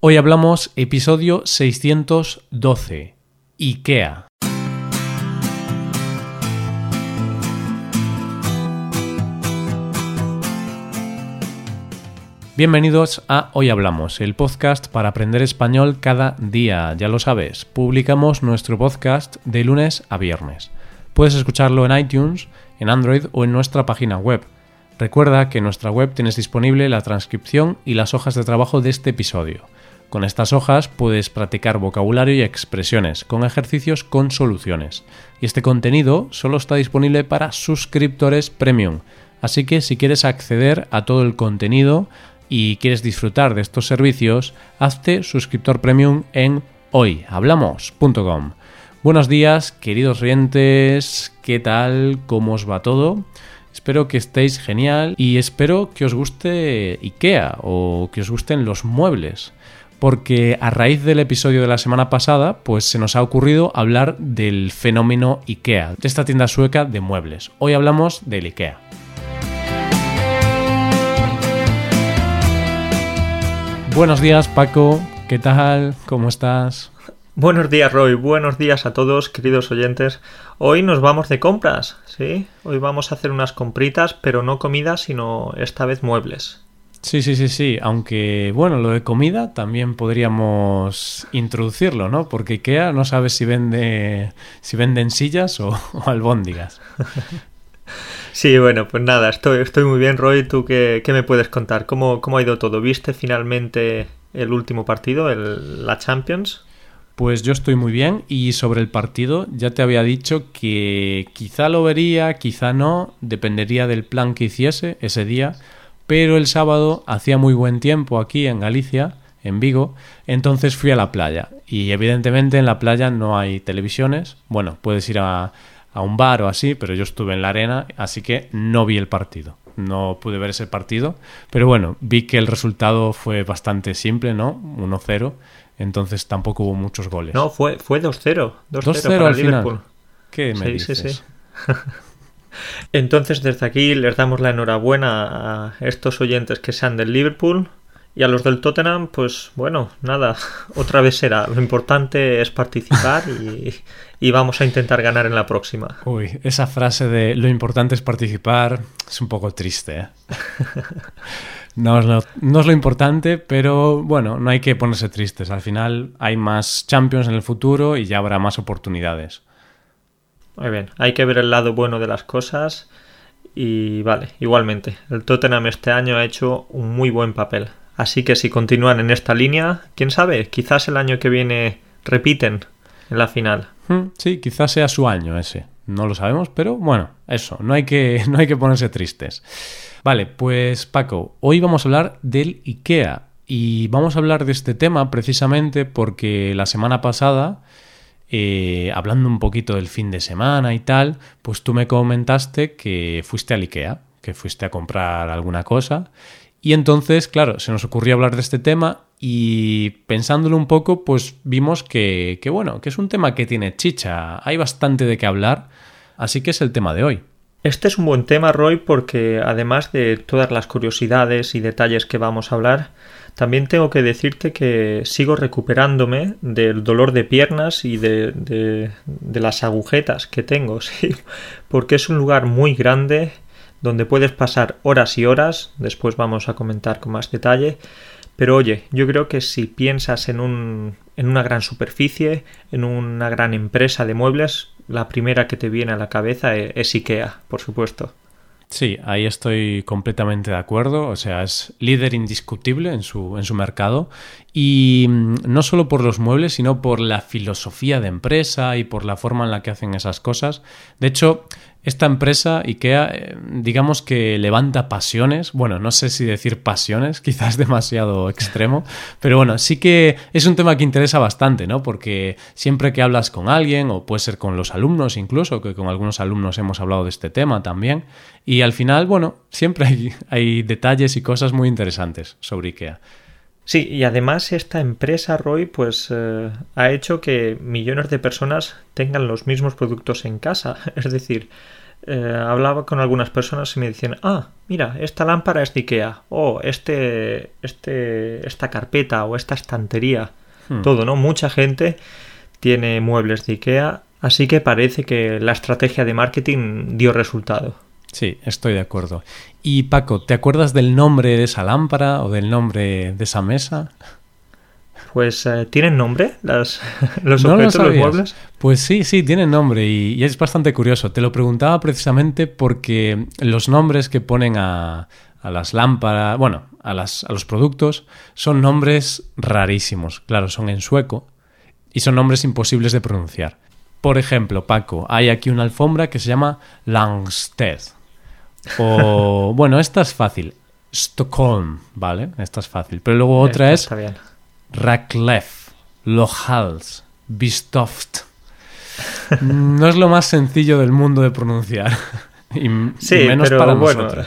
Hoy hablamos episodio 612, IKEA. Bienvenidos a Hoy Hablamos, el podcast para aprender español cada día. Ya lo sabes, publicamos nuestro podcast de lunes a viernes. Puedes escucharlo en iTunes, en Android o en nuestra página web. Recuerda que en nuestra web tienes disponible la transcripción y las hojas de trabajo de este episodio. Con estas hojas puedes practicar vocabulario y expresiones, con ejercicios con soluciones. Y este contenido solo está disponible para suscriptores premium. Así que si quieres acceder a todo el contenido, y quieres disfrutar de estos servicios, hazte suscriptor premium en hoyhablamos.com. Buenos días, queridos oyentes, ¿qué tal? ¿Cómo os va todo? Espero que estéis genial y espero que os guste IKEA o que os gusten los muebles. Porque a raíz del episodio de la semana pasada, pues se nos ha ocurrido hablar del fenómeno IKEA, de esta tienda sueca de muebles. Hoy hablamos del IKEA. Buenos días, Paco. ¿Qué tal? ¿Cómo estás? Buenos días, Roy. Buenos días a todos, queridos oyentes. Hoy nos vamos de compras, ¿sí? Hoy vamos a hacer unas compritas, pero no comida, sino esta vez muebles. Sí, sí, sí, sí. Aunque, bueno, lo de comida también podríamos introducirlo, ¿no? Porque IKEA no sabe si vende si venden sillas o, albóndigas. Sí, bueno, pues nada, estoy, estoy muy bien, Roy. ¿Tú qué, me puedes contar? ¿Cómo, ¿Cómo, ha ido todo? ¿Viste finalmente el último partido, el, la Champions? Pues yo estoy muy bien y sobre el partido ya te había dicho que quizá lo vería, quizá no, dependería del plan que hiciese ese día, pero el sábado hacía muy buen tiempo aquí en Galicia, en Vigo, entonces fui a la playa y evidentemente en la playa no hay televisiones, bueno, puedes ir a a un bar o así, pero yo estuve en la arena, así que no vi el partido. No pude ver ese partido, pero bueno, vi que el resultado fue bastante simple, ¿no? 1-0, entonces tampoco hubo muchos goles. No, fue, fue 2-0. 2-0 al Liverpool. Final. ¿Qué me dices? Sí, sí. Entonces, desde aquí les damos la enhorabuena a estos oyentes que sean del Liverpool y a los del Tottenham, pues bueno, nada, otra vez será. Lo importante es participar y, vamos a intentar ganar en la próxima. Uy, esa frase de lo importante es participar es un poco triste. ¿eh? No, es lo, no es lo importante, pero bueno, no hay que ponerse tristes. Al final hay más Champions en el futuro y ya habrá más oportunidades. Muy bien, hay que ver el lado bueno de las cosas. Y vale, igualmente, el Tottenham este año ha hecho un muy buen papel. Así que si continúan en esta línea, quién sabe, quizás el año que viene repiten en la final. Hmm, sí, quizás sea su año ese. No lo sabemos, pero bueno, eso, no hay que, no hay que ponerse tristes. Vale, pues Paco, hoy vamos a hablar del IKEA. Y vamos a hablar de este tema precisamente porque la semana pasada, eh, hablando un poquito del fin de semana y tal, pues tú me comentaste que fuiste al IKEA, que fuiste a comprar alguna cosa y entonces, claro, se nos ocurrió hablar de este tema y pensándolo un poco, pues vimos que, que, bueno, que es un tema que tiene chicha, hay bastante de qué hablar, así que es el tema de hoy. Este es un buen tema, Roy, porque además de todas las curiosidades y detalles que vamos a hablar, también tengo que decirte que sigo recuperándome del dolor de piernas y de, de, las agujetas que tengo, ¿sí? porque es un lugar muy grande donde puedes pasar horas y horas, después vamos a comentar con más detalle, pero oye, yo creo que si piensas en, un, en una gran superficie, en una gran empresa de muebles, la primera que te viene a la cabeza e, es IKEA, por supuesto. Sí, ahí estoy completamente de acuerdo. O sea, es líder indiscutible en su, en su mercado. Y mm, no solo por los muebles, sino por la filosofía de empresa y por la forma en la que hacen esas cosas. De hecho, esta empresa, IKEA, eh, digamos que levanta pasiones. Bueno, no sé si decir pasiones, quizás demasiado extremo, pero bueno, sí que es un tema que interesa bastante, ¿no? Porque siempre que hablas con alguien, o puede ser con los alumnos incluso, que con algunos alumnos hemos hablado de este tema también, y al final, bueno, siempre hay, hay detalles y cosas muy interesantes sobre IKEA. Sí, y además esta empresa, Roy, pues eh, ha hecho que millones de personas tengan los mismos productos en casa. Es decir, eh, hablaba con algunas personas y me decían, ah, mira, esta lámpara es de Ikea, o este, este, esta carpeta o esta estantería, Hmm. todo, ¿no? Mucha gente tiene muebles de Ikea, así que parece que la estrategia de marketing dio resultado. Sí, estoy de acuerdo. Y Paco, ¿te acuerdas del nombre de esa lámpara o del nombre de esa mesa? Pues, eh, ¿tienen nombre las, los ¿No lo objetos, los muebles? Pues sí, sí, tienen nombre y, y es bastante curioso. Te lo preguntaba precisamente porque los nombres que ponen a, a las lámparas, bueno, a, las, a los productos, son nombres rarísimos. Claro, son en sueco y son nombres imposibles de pronunciar. Por ejemplo, Paco, hay aquí una alfombra que se llama Langsted. O, bueno, esta es fácil. Stockholm, ¿vale? Esta es fácil. Pero luego otra Esta es Está bien. Raclef, Lohals, Bistoft. No es lo más sencillo del mundo de pronunciar. Y, y Sí, menos pero para bueno, nosotros.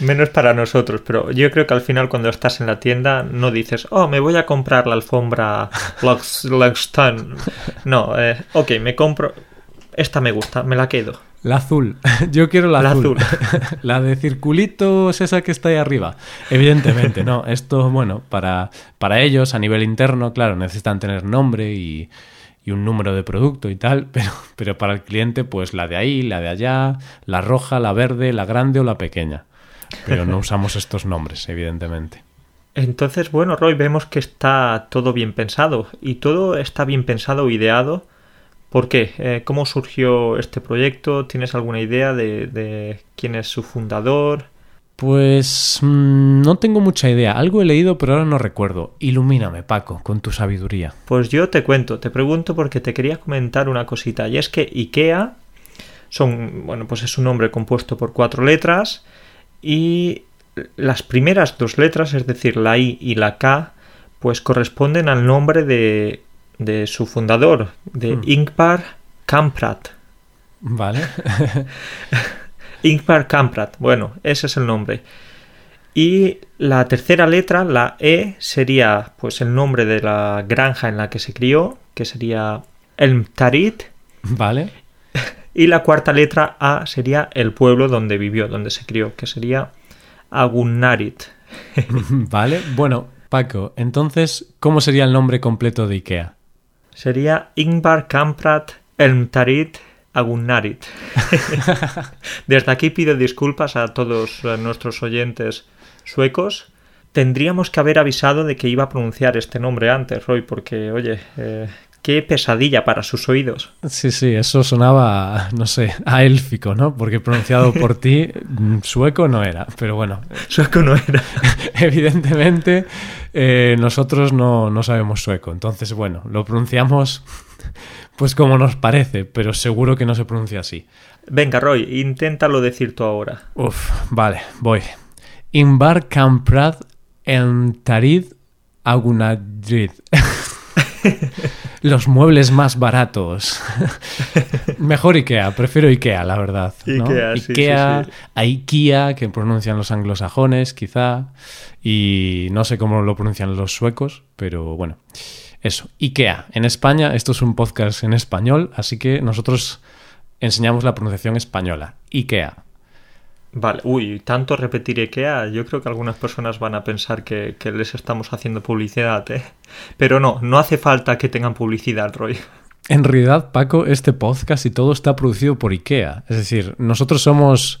menos para nosotros, pero yo creo que al final cuando estás en la tienda no dices, oh, me voy a comprar la alfombra Luxton. No, eh, ok, me compro, esta me gusta, me la quedo. La azul. Yo quiero la, La azul. azul. la de circulitos, esa que está ahí arriba. Evidentemente, no. Esto, bueno, para, para ellos a nivel interno, claro, necesitan tener nombre y, y un número de producto y tal, pero, pero para el cliente, pues la de ahí, la de allá, la roja, la verde, la grande o la pequeña. Pero no usamos estos nombres, evidentemente. Entonces, bueno, Roy, vemos que está todo bien pensado y todo está bien pensado, ideado. ¿Por qué? Eh, ¿Cómo surgió este proyecto? ¿Tienes alguna idea de, de quién es su fundador? Pues mm, no tengo mucha idea. Algo he leído, pero ahora no recuerdo. Ilumíname, Paco, con tu sabiduría. Pues yo te cuento, te pregunto porque te quería comentar una cosita, y es que IKEA son, bueno, pues es un nombre compuesto por cuatro letras y las primeras dos letras, es decir, la I y la K, pues corresponden al nombre de, de su fundador, de Hmm. Ingvar Kamprad. ¿Vale? Ingvar Kamprad, bueno, ese es el nombre. Y la tercera letra, la E, sería pues el nombre de la granja en la que se crió, que sería Elmtarit. ¿Vale? Y la cuarta letra A sería el pueblo donde vivió, donde se crió, que sería Agunnarit. Vale. Bueno, Paco, entonces, ¿cómo sería el nombre completo de IKEA? Sería Ingvar Kamprad Elmtarit Agunnarit. Desde aquí pido disculpas a todos nuestros oyentes suecos. Tendríamos que haber avisado de que iba a pronunciar este nombre antes, Roy, porque, oye, eh, qué pesadilla para sus oídos. Sí, sí, eso sonaba, no sé, a élfico, ¿no? Porque pronunciado por ti, mm, sueco no era. Pero bueno, Sueco no era. evidentemente eh, nosotros no, no sabemos sueco. Entonces, bueno, lo pronunciamos pues como nos parece, pero seguro que no se pronuncia así. Venga, Roy, inténtalo decir tú ahora. Uf, vale, voy. Inbar Kamprad Tarid Agunadrid. Los muebles más baratos. Mejor Ikea, prefiero Ikea, la verdad. ¿no? Ikea, sí, Ikea, sí, sí. a Ikea, que pronuncian los anglosajones, quizá. Y no sé cómo lo pronuncian los suecos, pero bueno. Eso, Ikea. En España, esto es un podcast en español, así que nosotros enseñamos la pronunciación española. Ikea. Vale, uy, tanto repetir IKEA, yo creo que algunas personas van a pensar que, que les estamos haciendo publicidad, ¿eh? Pero no, no hace falta que tengan publicidad, Roy. En realidad, Paco, este podcast y todo está producido por IKEA. Es decir, nosotros somos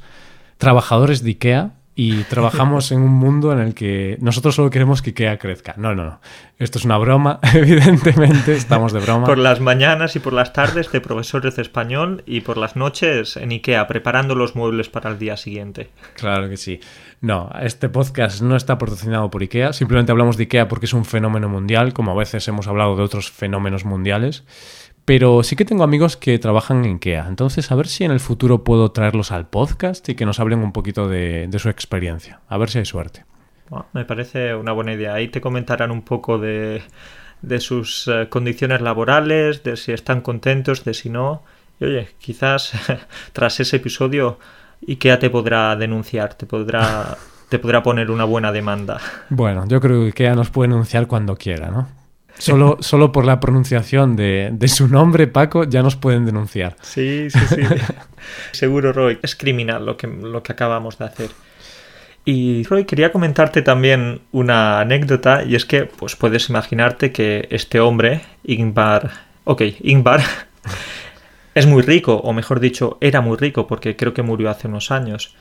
trabajadores de IKEA y trabajamos en un mundo en el que nosotros solo queremos que IKEA crezca. No, no, no. Esto es una broma, evidentemente, estamos de broma. Por las mañanas y por las tardes de profesores de español y por las noches en IKEA preparando los muebles para el día siguiente. Claro que sí. No, este podcast no está patrocinado por IKEA. Simplemente hablamos de IKEA porque es un fenómeno mundial, como a veces hemos hablado de otros fenómenos mundiales. Pero sí que tengo amigos que trabajan en IKEA. Entonces, a ver si en el futuro puedo traerlos al podcast y que nos hablen un poquito de, de su experiencia. A ver si hay suerte. Bueno, me parece una buena idea. Ahí te comentarán un poco de, de sus eh, condiciones laborales, de si están contentos, de si no. Y oye, quizás tras ese episodio IKEA te podrá denunciar, te podrá, te podrá poner una buena demanda. Bueno, yo creo que IKEA nos puede anunciar cuando quiera, ¿no? Solo, solo por la pronunciación de, de, su nombre, Paco, ya nos pueden denunciar. Sí, sí, sí. Seguro, Roy. Es criminal lo que, lo que acabamos de hacer. Y Roy, quería comentarte también una anécdota, y es que, pues puedes imaginarte que este hombre, Ingvar. Ok, Ingvar. es muy rico, o mejor dicho, era muy rico, porque creo que murió hace unos años.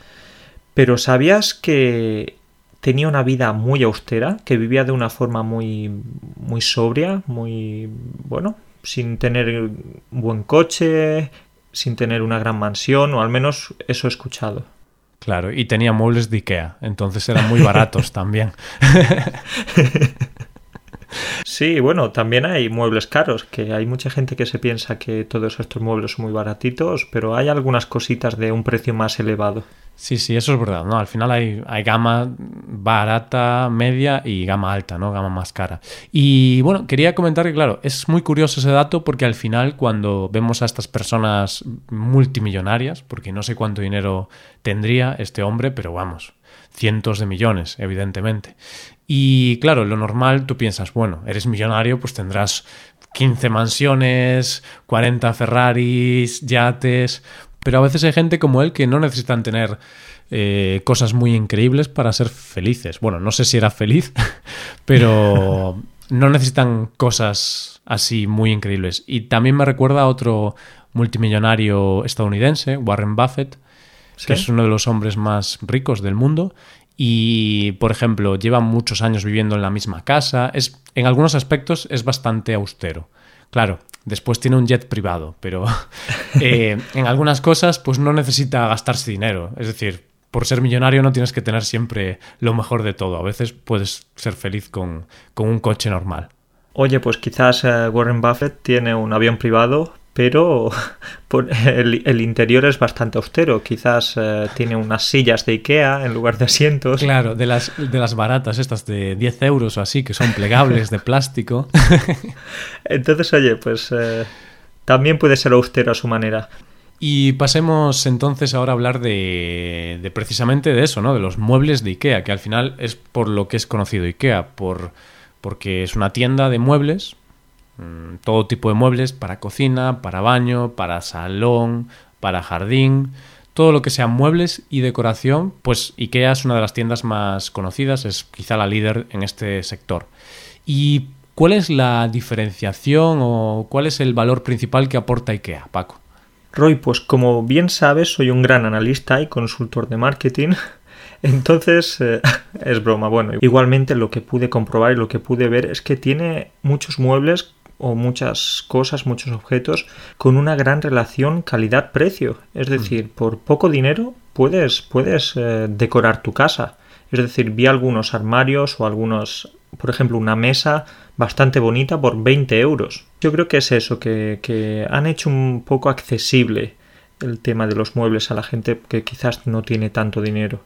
Pero ¿sabías que tenía una vida muy austera, que vivía de una forma muy, muy sobria, muy, bueno, sin tener un buen coche, sin tener una gran mansión, o al menos eso he escuchado. Claro, y tenía muebles de Ikea, entonces eran muy baratos también. Sí, bueno, también hay muebles caros, que hay mucha gente que se piensa que todos estos muebles son muy baratitos, pero hay algunas cositas de un precio más elevado. Sí, sí, eso es verdad, ¿no? Al final hay, hay, gama barata, media y gama alta, ¿no? Gama más cara. Y bueno, quería comentar que, claro, es muy curioso ese dato porque al final cuando vemos a estas personas multimillonarias, porque no sé cuánto dinero tendría este hombre, pero vamos, cientos de millones, evidentemente. Y claro, lo normal, tú piensas, bueno, eres millonario, pues tendrás 15 mansiones, 40 Ferraris, yates, pero a veces hay gente como él que no necesitan tener eh, cosas muy increíbles para ser felices. Bueno, no sé si era feliz, pero no necesitan cosas así muy increíbles. Y también me recuerda a otro multimillonario estadounidense, Warren Buffett, que es uno de los hombres más ricos del mundo. Y, por ejemplo, lleva muchos años viviendo en la misma casa. Es, en algunos aspectos es bastante austero. Claro, después tiene un jet privado, pero eh, en algunas cosas pues no necesita gastarse dinero. Es decir, por ser millonario no tienes que tener siempre lo mejor de todo. A veces puedes ser feliz con, con un coche normal. Oye, pues quizás eh, Warren Buffett tiene un avión privado, pero el, interior es bastante austero. Quizás eh, tiene unas sillas de Ikea en lugar de asientos. Claro, de las, de las baratas, estas de 10 euros o así, que son plegables de plástico. Entonces, oye, pues eh, también puede ser austero a su manera. Y pasemos entonces ahora a hablar de, de, precisamente de eso, ¿no? De los muebles de IKEA, que al final es por lo que es conocido IKEA, por, porque es una tienda de muebles Mm, todo tipo de muebles para cocina, para baño, para salón, para jardín, todo lo que sea muebles y decoración, pues IKEA es una de las tiendas más conocidas, es quizá la líder en este sector. ¿Y cuál es la diferenciación o cuál es el valor principal que aporta IKEA, Paco? Roy, pues como bien sabes, soy un gran analista y consultor de marketing. Entonces, eh, es broma. Bueno, igualmente lo que pude comprobar y lo que pude ver es que tiene muchos muebles o muchas cosas, muchos objetos con una gran relación calidad-precio. Es mm. decir, por poco dinero puedes, puedes eh, decorar tu casa. Es decir, vi algunos armarios o algunos, por ejemplo, una mesa bastante bonita por 20 euros. Yo creo que es eso, que, que han hecho un poco accesible el tema de los muebles a la gente que quizás no tiene tanto dinero.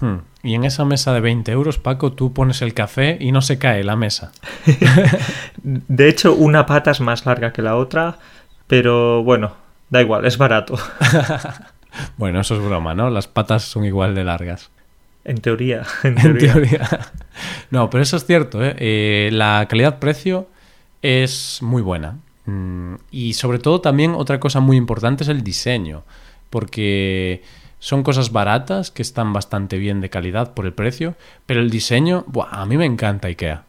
Hmm. Y en esa mesa de 20 euros, Paco, tú pones el café y no se cae la mesa. de hecho, una pata es más larga que la otra, pero bueno, da igual, es barato. bueno, eso es broma, ¿no? Las patas son igual de largas. En teoría. En teoría. no, pero eso es cierto. ¿eh? eh la calidad-precio es muy buena. Mm, y sobre todo también otra cosa muy importante es el diseño. Porque son cosas baratas que están bastante bien de calidad por el precio, pero el diseño, buah, a mí me encanta IKEA.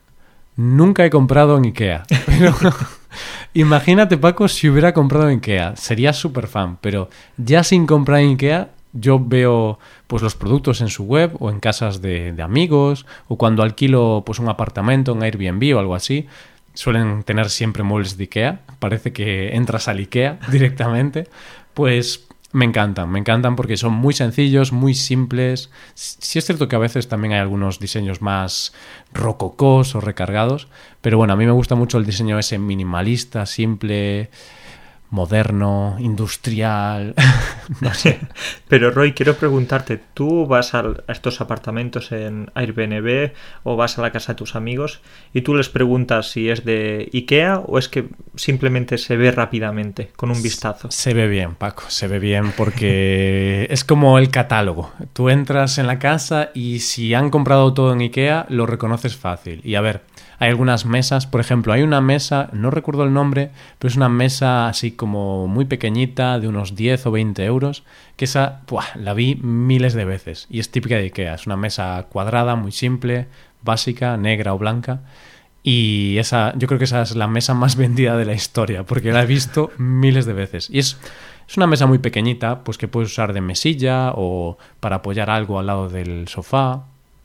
Nunca he comprado en IKEA, pero imagínate Paco si hubiera comprado en IKEA, sería súper fan, pero ya sin comprar en IKEA yo veo pues los productos en su web o en casas de, de, amigos o cuando alquilo pues un apartamento en Airbnb o algo así suelen tener siempre muebles de Ikea. Parece que entras al Ikea directamente. Pues me encantan, me encantan porque son muy sencillos, muy simples. Sí es cierto que a veces también hay algunos diseños más rococós o recargados, pero bueno, a mí me gusta mucho el diseño ese minimalista, simple, moderno, industrial, no sé. Pero Roy, quiero preguntarte, ¿tú vas a estos apartamentos en Airbnb o vas a la casa de tus amigos y tú les preguntas si es de IKEA o es que simplemente se ve rápidamente con un vistazo? Se ve bien, Paco, se ve bien porque es como el catálogo. Tú entras en la casa y si han comprado todo en IKEA lo reconoces fácil. Y a ver, hay algunas mesas, por ejemplo, hay una mesa, no recuerdo el nombre, pero es una mesa así como muy pequeñita, de unos 10 o 20 euros, que esa la vi miles de veces y es típica de Ikea. Es una mesa cuadrada, muy simple, básica, negra o blanca. Y esa, yo creo que esa es la mesa más vendida de la historia, porque la he visto miles de veces. Y es, es una mesa muy pequeñita, pues que puedes usar de mesilla o para apoyar algo al lado del sofá.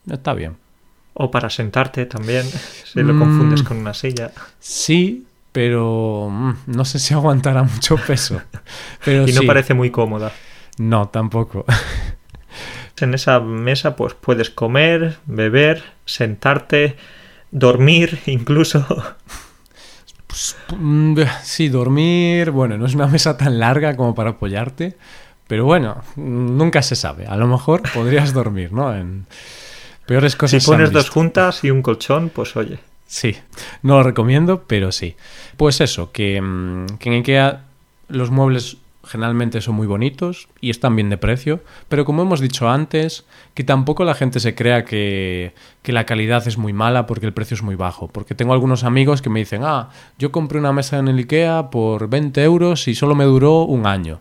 Está bien. O para sentarte también, si lo confundes mm, con una silla. Sí, pero mm, no sé si aguantará mucho peso. Pero y no parece muy cómoda. No, tampoco. En esa mesa pues puedes comer, beber, sentarte, dormir incluso. Pues, mm, sí, dormir, bueno, no es una mesa tan larga como para apoyarte, pero bueno, nunca se sabe. A lo mejor podrías dormir, ¿no? En peores cosas. Si pones dos juntas y un colchón, pues oye. Sí, no lo recomiendo, pero sí. Pues eso, que, mm, que en IKEA los muebles generalmente son muy bonitos y están bien de precio, pero como hemos dicho antes, que tampoco la gente se crea que, que, la calidad es muy mala porque el precio es muy bajo. Porque tengo algunos amigos que me dicen, ah, yo compré una mesa en el IKEA por 20 euros y solo me duró un año.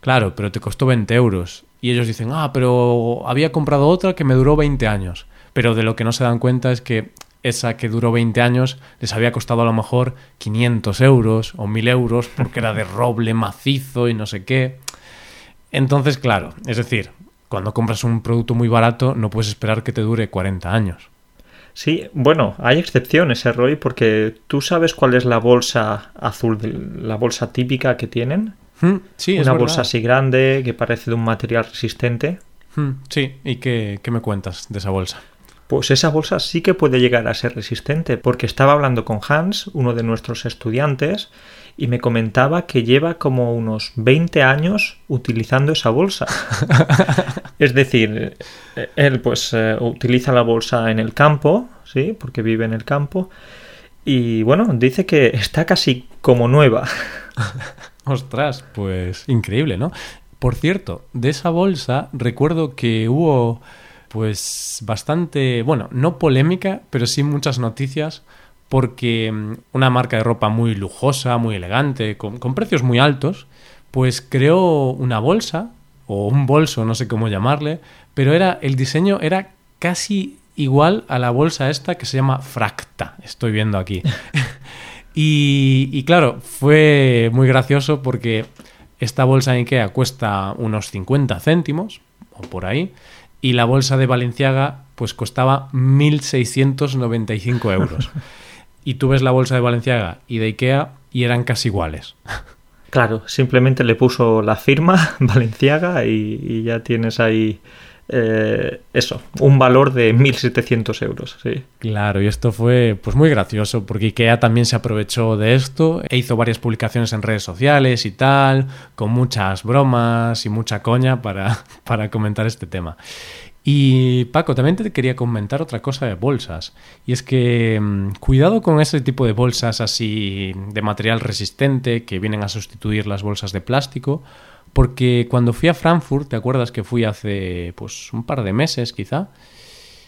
Claro, pero te costó 20 euros. Y ellos dicen, ah, pero había comprado otra que me duró 20 años. Pero de lo que no se dan cuenta es que esa que duró 20 años les había costado a lo mejor 500 euros o 1000 euros porque era de roble macizo y no sé qué. Entonces, claro, es decir, cuando compras un producto muy barato no puedes esperar que te dure 40 años. Sí, bueno, hay excepciones, ¿eh, Roy? Porque tú sabes cuál es la bolsa azul, la bolsa típica que tienen. Hmm, sí, Una bolsa así grande que parece de un material resistente. Hmm, sí, ¿y qué, qué me cuentas de esa bolsa? Pues esa bolsa sí que puede llegar a ser resistente, porque estaba hablando con Hans, uno de nuestros estudiantes, y me comentaba que lleva como unos 20 años utilizando esa bolsa. es decir, él pues eh, utiliza la bolsa en el campo, ¿sí? Porque vive en el campo. Y bueno, dice que está casi como nueva. Ostras, pues increíble, ¿no? Por cierto, de esa bolsa recuerdo que hubo pues bastante, bueno, no polémica, pero sí muchas noticias porque mm, una marca de ropa muy lujosa, muy elegante, con, precios muy altos, pues creó una bolsa o un bolso, no sé cómo llamarle, pero era el diseño era casi igual a la bolsa esta que se llama Fracta, estoy viendo aquí. y, claro, fue muy gracioso porque esta bolsa en Ikea cuesta unos 50 céntimos, o por ahí, y la bolsa de Valenciaga pues costaba 1.695 euros. y tú ves la bolsa de Valenciaga y de Ikea y eran casi iguales. Claro, simplemente le puso la firma Valenciaga y, ya tienes ahí eh, eso, un valor de 1.700 euros. Sí. Claro, y esto fue pues muy gracioso porque IKEA también se aprovechó de esto e hizo varias publicaciones en redes sociales y tal, con muchas bromas y mucha coña para, para comentar este tema. Y Paco, también te quería comentar otra cosa de bolsas. Y es que mm, cuidado con ese tipo de bolsas así de material resistente que vienen a sustituir las bolsas de plástico porque cuando fui a Frankfurt, ¿te acuerdas que fui hace pues un par de meses quizá?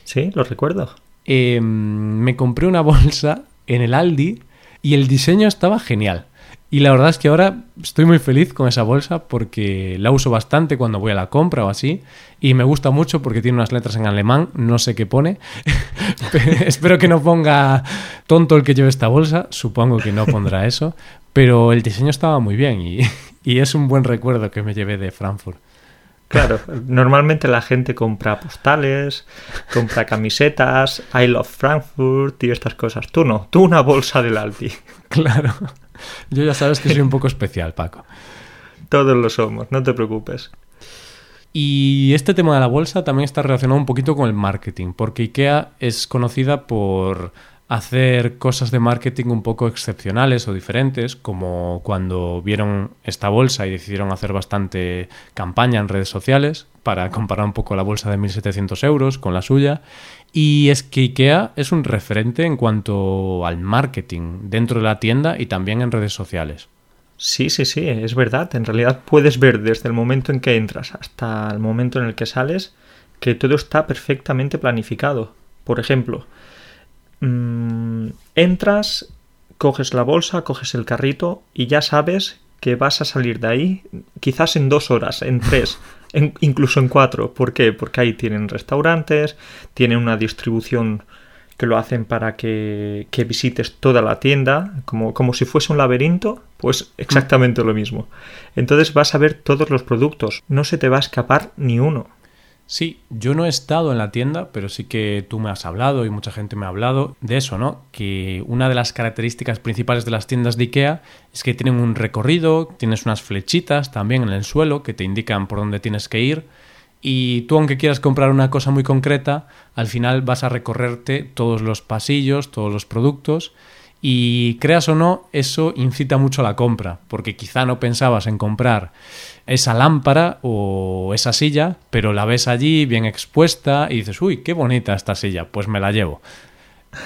Sí, lo recuerdo. Em, me compré una bolsa en el Aldi y el diseño estaba genial. Y la verdad es que ahora estoy muy feliz con esa bolsa porque la uso bastante cuando voy a la compra o así. Y me gusta mucho porque tiene unas letras en alemán, no sé qué pone. Espero que no ponga tonto el que lleve esta bolsa, supongo que no pondrá eso. Pero el diseño estaba muy bien y, y es un buen recuerdo que me llevé de Frankfurt. Claro, normalmente la gente compra postales, compra camisetas, I love Frankfurt y estas cosas. Tú no, tú una bolsa del Aldi. Claro, yo ya sabes que soy un poco especial, Paco. Todos lo somos, no te preocupes. Y este tema de la bolsa también está relacionado un poquito con el marketing, porque IKEA es conocida por hacer cosas de marketing un poco excepcionales o diferentes, como cuando vieron esta bolsa y decidieron hacer bastante campaña en redes sociales para comparar un poco la bolsa de 1.700 euros con la suya. Y es que IKEA es un referente en cuanto al marketing dentro de la tienda y también en redes sociales. Sí, sí, sí, es verdad. En realidad puedes ver desde el momento en que entras hasta el momento en el que sales que todo está perfectamente planificado. Por ejemplo, mm, entras, coges la bolsa, coges el carrito y ya sabes que vas a salir de ahí quizás en dos horas, en tres, incluso en cuatro. ¿Por qué? Porque ahí tienen restaurantes, tienen una distribución que lo hacen para que, que visites toda la tienda, como, como si fuese un laberinto, pues exactamente lo mismo. Entonces vas a ver todos los productos, no se te va a escapar ni uno. Sí, yo no he estado en la tienda, pero sí que tú me has hablado y mucha gente me ha hablado de eso, ¿no? Que una de las características principales de las tiendas de IKEA es que tienen un recorrido, tienes unas flechitas también en el suelo que te indican por dónde tienes que ir y tú aunque quieras comprar una cosa muy concreta, al final vas a recorrerte todos los pasillos, todos los productos y creas o no, eso incita mucho a la compra, porque quizá no pensabas en comprar esa lámpara o esa silla, pero la ves allí bien expuesta y dices, uy, qué bonita esta silla, pues me la llevo.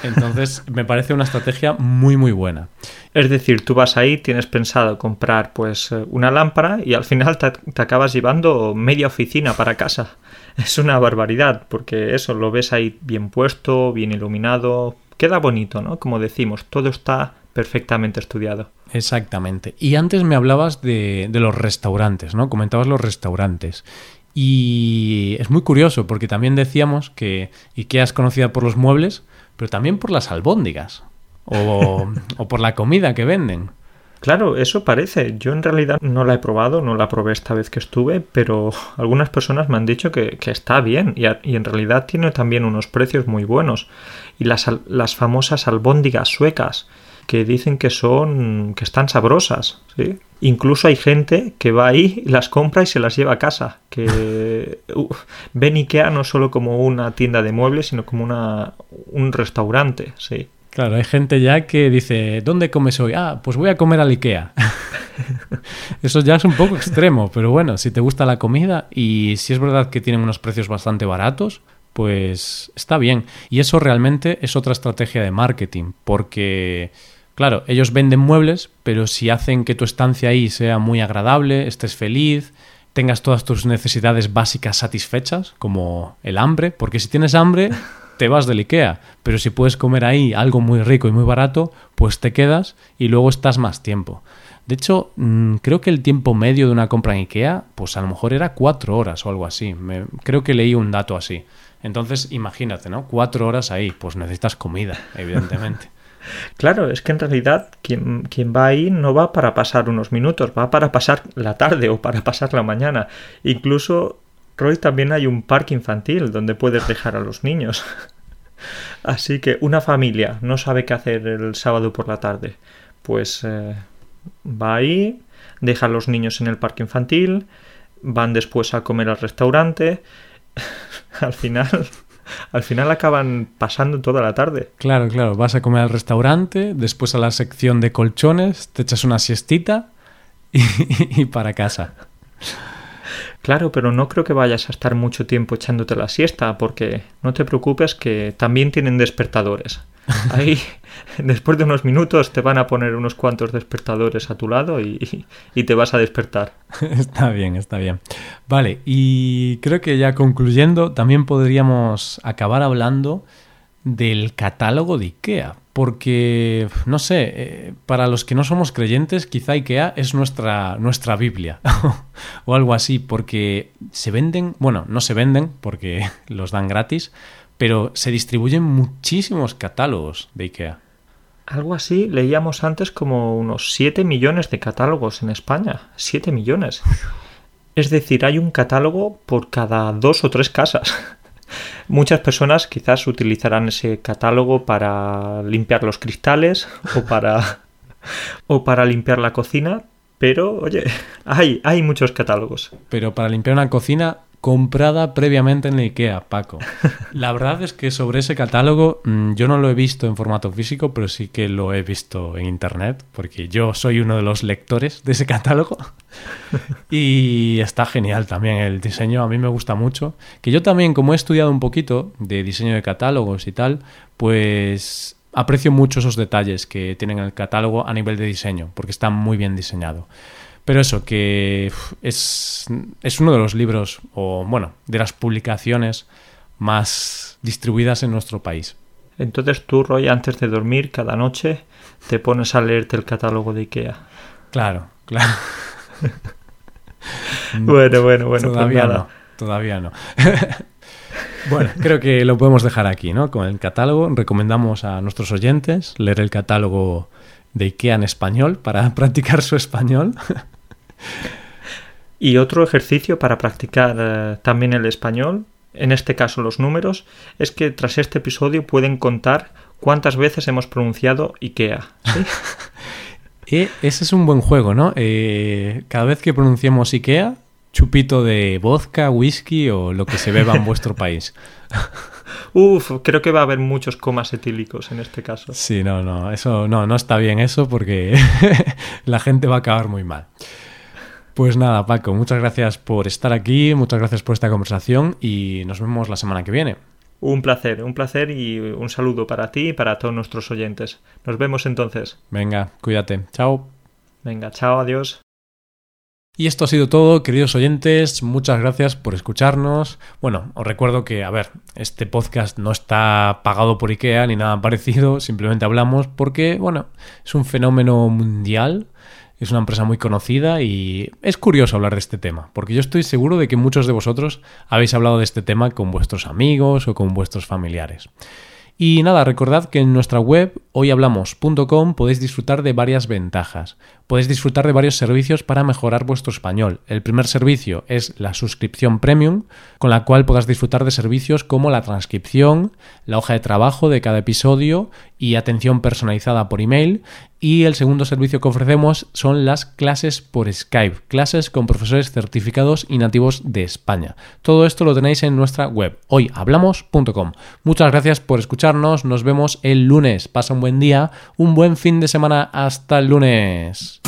Entonces me parece una estrategia muy muy buena. Es decir, tú vas ahí, tienes pensado comprar pues eh, una lámpara y al final te, te, acabas llevando media oficina para casa. Es una barbaridad, porque eso lo ves ahí bien puesto, bien iluminado, queda bonito, ¿no? Como decimos, todo está perfectamente estudiado. Exactamente. Y antes me hablabas de, de los restaurantes, ¿no? Comentabas los restaurantes. Y es muy curioso porque también decíamos que IKEA es conocida por los muebles, pero también por las albóndigas o, o por la comida que venden. Claro, eso parece. Yo en realidad no la he probado, no la probé esta vez que estuve, pero algunas personas me han dicho que, está bien y, en realidad tiene también unos precios muy buenos. Y las, las famosas albóndigas suecas, que dicen que son que están sabrosas, ¿sí? Incluso hay gente que va ahí, las compra y se las lleva a casa, que uh, ven Ikea no solo como una tienda de muebles, sino como una, un restaurante, sí. Claro, hay gente ya que dice, ¿dónde comes hoy? Ah, pues voy a comer al Ikea. Eso ya es un poco extremo, pero bueno, si te gusta la comida y si es verdad que tienen unos precios bastante baratos, pues está bien. Y eso realmente es otra estrategia de marketing, porque, claro, ellos venden muebles, pero si hacen que tu estancia ahí sea muy agradable, estés feliz, tengas todas tus necesidades básicas satisfechas, como el hambre, porque si tienes hambre te vas del IKEA, pero si puedes comer ahí algo muy rico y muy barato, pues te quedas y luego estás más tiempo. De hecho, mmm, creo que el tiempo medio de una compra en IKEA, pues a lo mejor era cuatro horas o algo así. Me, creo que leí un dato así. Entonces, imagínate, ¿no? Cuatro horas ahí, pues necesitas comida, evidentemente. Claro, es que en realidad quien, quien, va ahí no va para pasar unos minutos, va para pasar la tarde o para pasar la mañana. Incluso Roy, también hay un parque infantil donde puedes dejar a los niños. Así que una familia no sabe qué hacer el sábado por la tarde. Pues eh, va ahí, deja a los niños en el parque infantil, van después a comer al restaurante. al final. Al final acaban pasando toda la tarde. Claro, claro. Vas a comer al restaurante, después a la sección de colchones, te echas una siestita y, y para casa. Claro, pero no creo que vayas a estar mucho tiempo echándote la siesta, porque no te preocupes que también tienen despertadores. Ahí, después de unos minutos, te van a poner unos cuantos despertadores a tu lado y, y, te vas a despertar. Está bien, está bien. Vale, y creo que ya concluyendo, también podríamos acabar hablando del catálogo de IKEA, porque, no sé, eh, para los que no somos creyentes, quizá IKEA es nuestra, nuestra Biblia o algo así, porque se venden, bueno, no se venden porque los dan gratis, pero se distribuyen muchísimos catálogos de IKEA. Algo así leíamos antes como unos 7 millones de catálogos en España. 7 millones. Es decir, hay un catálogo por cada dos o tres casas. Muchas personas quizás utilizarán ese catálogo para limpiar los cristales o para, o para limpiar la cocina, pero oye, hay, hay muchos catálogos. Pero para limpiar una cocina comprada previamente en la IKEA, Paco. La verdad es que sobre ese catálogo mmm, yo no lo he visto en formato físico, pero sí que lo he visto en internet, porque yo soy uno de los lectores de ese catálogo. Y está genial también el diseño, a mí me gusta mucho. Que yo también, como he estudiado un poquito de diseño de catálogos y tal, pues aprecio mucho esos detalles que tienen el catálogo a nivel de diseño, porque está muy bien diseñado. Pero eso, que es, es uno de los libros, o bueno, de las publicaciones más distribuidas en nuestro país. Entonces tú, Roy, antes de dormir cada noche te pones a leerte el catálogo de Ikea. Claro, claro. bueno, bueno, bueno. pues Todavía no, todavía no. bueno, creo que lo podemos dejar aquí, ¿no? Con el catálogo. Recomendamos a nuestros oyentes leer el catálogo de IKEA en español para practicar su español. Y otro ejercicio para practicar eh, también el español, en este caso los números, es que tras este episodio pueden contar cuántas veces hemos pronunciado IKEA. ¿sí? Y ese es un buen juego, ¿no? Eh, cada vez que pronunciemos IKEA, chupito de vodka, whisky o lo que se beba en vuestro país. Uf, creo que va a haber muchos comas etílicos en este caso. Sí, no, no, eso no, no está bien eso porque la gente va a acabar muy mal. Pues nada, Paco, muchas gracias por estar aquí, muchas gracias por esta conversación y nos vemos la semana que viene. Un placer, un placer y un saludo para ti y para todos nuestros oyentes. Nos vemos entonces. Venga, cuídate. Chao. Venga, chao, adiós. Y esto ha sido todo, queridos oyentes. Muchas gracias por escucharnos. Bueno, os recuerdo que, a ver, este podcast no está pagado por IKEA ni nada parecido, simplemente hablamos porque, bueno, es un fenómeno mundial, es una empresa muy conocida y es curioso hablar de este tema, porque yo estoy seguro de que muchos de vosotros habéis hablado de este tema con vuestros amigos o con vuestros familiares. Y nada, recordad que en nuestra web hoyhablamos.com podéis disfrutar de varias ventajas. Podéis disfrutar de varios servicios para mejorar vuestro español. El primer servicio es la suscripción premium, con la cual podrás disfrutar de servicios como la transcripción, la hoja de trabajo de cada episodio y atención personalizada por email. Y el segundo servicio que ofrecemos son las clases por Skype, clases con profesores certificados y nativos de España. Todo esto lo tenéis en nuestra web, hoyhablamos.com. Muchas gracias por escucharnos, nos vemos el lunes. Pasa un buen día, un buen fin de semana, hasta el lunes.